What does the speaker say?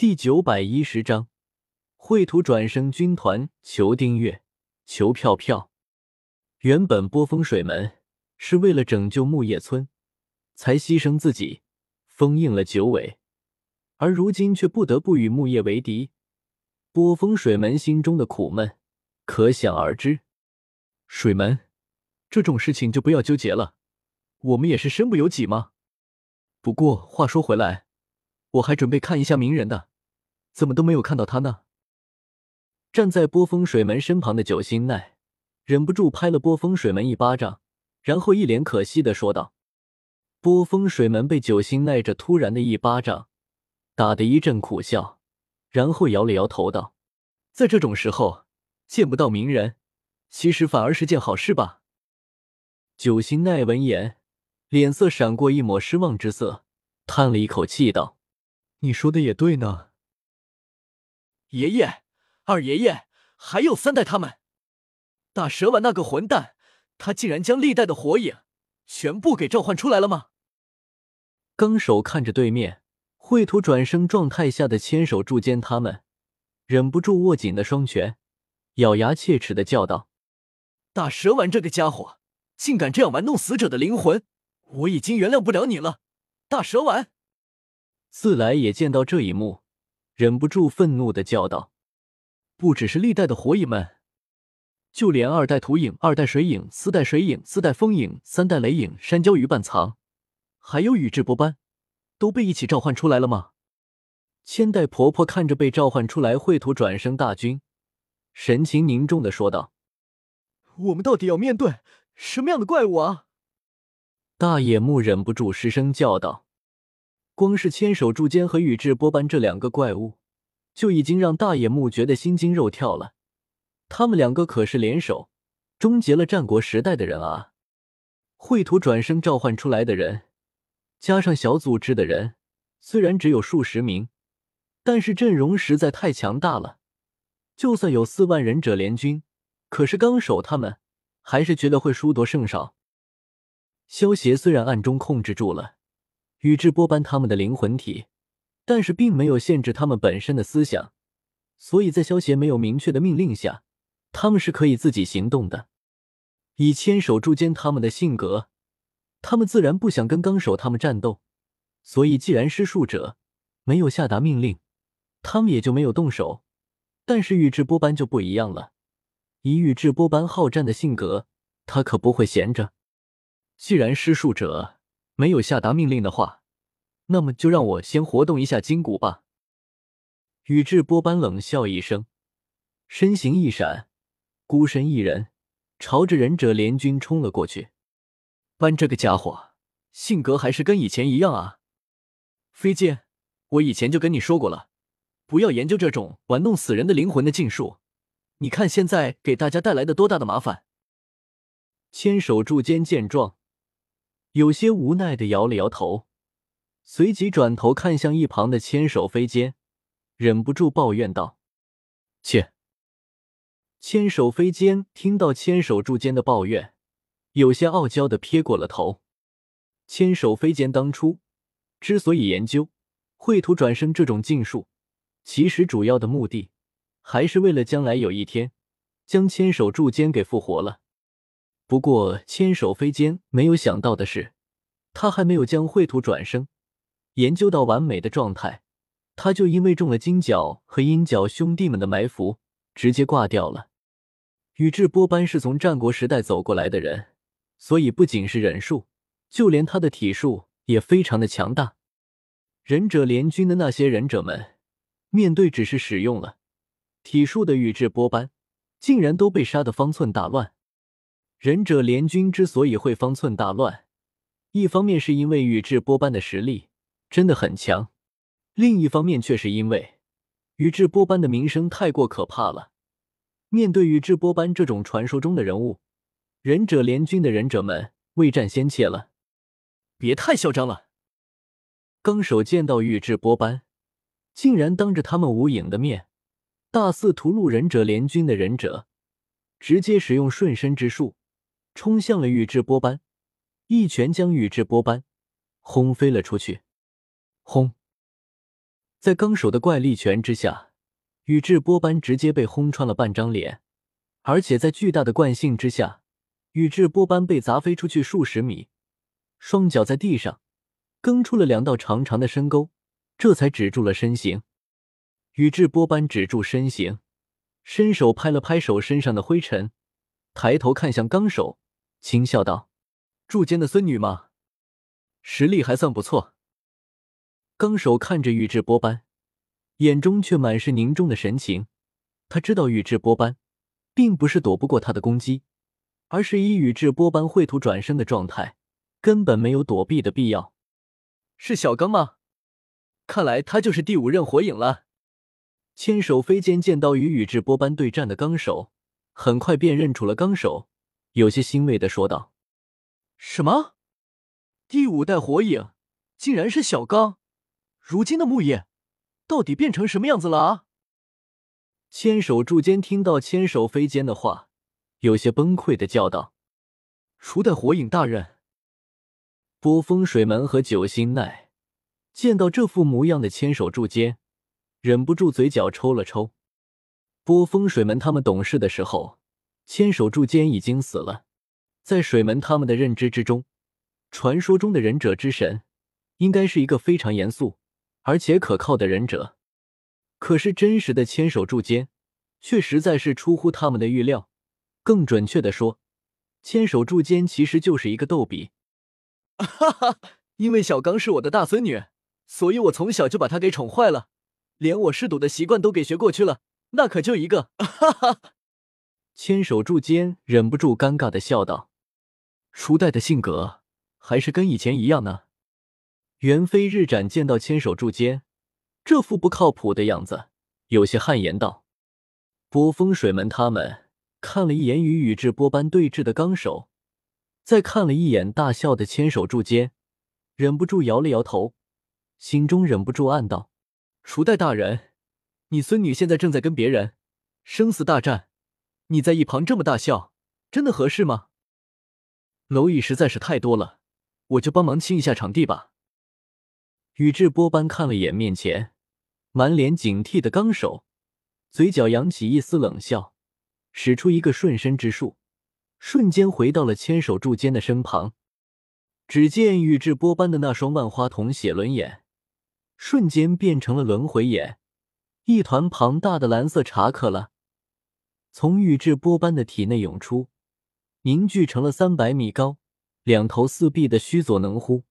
第九百一十章，绘图转生军团，求订阅，求票票。原本波风水门是为了拯救木叶村，才牺牲自己，封印了九尾，而如今却不得不与木叶为敌。波风水门心中的苦闷可想而知。水门，这种事情就不要纠结了，我们也是身不由己嘛。不过话说回来，我还准备看一下鸣人的。怎么都没有看到他呢？站在波风水门身旁的九星奈忍不住拍了波风水门一巴掌，然后一脸可惜的说道：“波风水门被九星奈这突然的一巴掌打得一阵苦笑，然后摇了摇头道：‘在这种时候见不到名人，其实反而是件好事吧？’九星奈闻言，脸色闪过一抹失望之色，叹了一口气道：‘你说的也对呢。’爷爷、二爷爷，还有三代他们，大蛇丸那个混蛋，他竟然将历代的火影全部给召唤出来了吗？纲手看着对面秽土转生状态下的千手柱间他们，忍不住握紧的双拳，咬牙切齿的叫道：“大蛇丸这个家伙，竟敢这样玩弄死者的灵魂！我已经原谅不了你了，大蛇丸！”自来也见到这一幕。忍不住愤怒的叫道：“不只是历代的火影们，就连二代土影、二代水影、四代水影、四代风影、三代雷影、山椒鱼半藏，还有宇智波斑，都被一起召唤出来了吗？”千代婆婆看着被召唤出来秽土转生大军，神情凝重的说道：“我们到底要面对什么样的怪物啊？”大野木忍不住失声叫道。光是千手柱间和宇智波斑这两个怪物，就已经让大野木觉得心惊肉跳了。他们两个可是联手终结了战国时代的人啊！绘图转生召唤出来的人，加上小组织的人，虽然只有数十名，但是阵容实在太强大了。就算有四万忍者联军，可是纲手他们还是觉得会输多胜少。萧协虽然暗中控制住了。宇智波斑他们的灵魂体，但是并没有限制他们本身的思想，所以在萧协没有明确的命令下，他们是可以自己行动的。以千手柱间他们的性格，他们自然不想跟纲手他们战斗，所以既然施术者没有下达命令，他们也就没有动手。但是宇智波斑就不一样了，以宇智波斑好战的性格，他可不会闲着。既然施术者。没有下达命令的话，那么就让我先活动一下筋骨吧。宇智波斑冷笑一声，身形一闪，孤身一人朝着忍者联军冲了过去。斑这个家伙性格还是跟以前一样啊！飞剑，我以前就跟你说过了，不要研究这种玩弄死人的灵魂的禁术。你看现在给大家带来的多大的麻烦！千手柱间见状。有些无奈的摇了摇头，随即转头看向一旁的千手飞剑，忍不住抱怨道：“切！”千手飞剑听到千手柱间的抱怨，有些傲娇的撇过了头。千手飞剑当初之所以研究绘图转生这种禁术，其实主要的目的还是为了将来有一天将千手柱间给复活了。不过，千手飞间没有想到的是，他还没有将绘图转生研究到完美的状态，他就因为中了金角和阴角兄弟们的埋伏，直接挂掉了。宇智波斑是从战国时代走过来的人，所以不仅是忍术，就连他的体术也非常的强大。忍者联军的那些忍者们，面对只是使用了体术的宇智波斑，竟然都被杀得方寸大乱。忍者联军之所以会方寸大乱，一方面是因为宇智波斑的实力真的很强，另一方面却是因为宇智波斑的名声太过可怕了。面对宇智波斑这种传说中的人物，忍者联军的忍者们未战先怯了。别太嚣张了！纲手见到宇智波斑竟然当着他们无影的面大肆屠戮忍者联军的忍者，直接使用瞬身之术。冲向了宇智波斑，一拳将宇智波斑轰飞了出去。轰！在纲手的怪力拳之下，宇智波斑直接被轰穿了半张脸，而且在巨大的惯性之下，宇智波斑被砸飞出去数十米，双脚在地上蹬出了两道长长的深沟，这才止住了身形。宇智波斑止住身形，伸手拍了拍手身上的灰尘，抬头看向纲手，轻笑道：“柱间的孙女吗？实力还算不错。”纲手看着宇智波斑，眼中却满是凝重的神情。他知道宇智波斑并不是躲不过他的攻击，而是以宇智波斑秽土转生的状态，根本没有躲避的必要。是小刚吗？看来他就是第五任火影了。千手飞剑见到与宇智波斑对战的纲手，很快便认出了纲手，有些欣慰的说道：“什么？第五代火影竟然是小刚？如今的木叶到底变成什么样子了啊？”千手柱间听到千手飞间的话，有些崩溃的叫道：“初代火影大人！”波风水门和九星奈见到这副模样的千手柱间。忍不住嘴角抽了抽。波风水门他们懂事的时候，千手柱间已经死了。在水门他们的认知之中，传说中的忍者之神应该是一个非常严肃而且可靠的忍者。可是真实的千手柱间却实在是出乎他们的预料。更准确的说，千手柱间其实就是一个逗比。哈哈，因为小刚是我的大孙女，所以我从小就把她给宠坏了。连我嗜赌的习惯都给学过去了，那可就一个，哈哈！千手柱间忍不住尴尬的笑道：“初代的性格还是跟以前一样呢。”袁飞日斩见到千手柱间这副不靠谱的样子，有些汗颜道：“波风水门他们看了一眼与宇智波斑对峙的纲手，再看了一眼大笑的千手柱间，忍不住摇了摇头，心中忍不住暗道。”初代大人，你孙女现在正在跟别人生死大战，你在一旁这么大笑，真的合适吗？蝼蚁实在是太多了，我就帮忙清一下场地吧。宇智波斑看了眼面前满脸警惕的纲手，嘴角扬起一丝冷笑，使出一个瞬身之术，瞬间回到了千手柱间的身旁。只见宇智波斑的那双万花筒写轮眼。瞬间变成了轮回眼，一团庞大的蓝色查克拉从宇智波斑的体内涌出，凝聚成了三百米高、两头四臂的须佐能乎。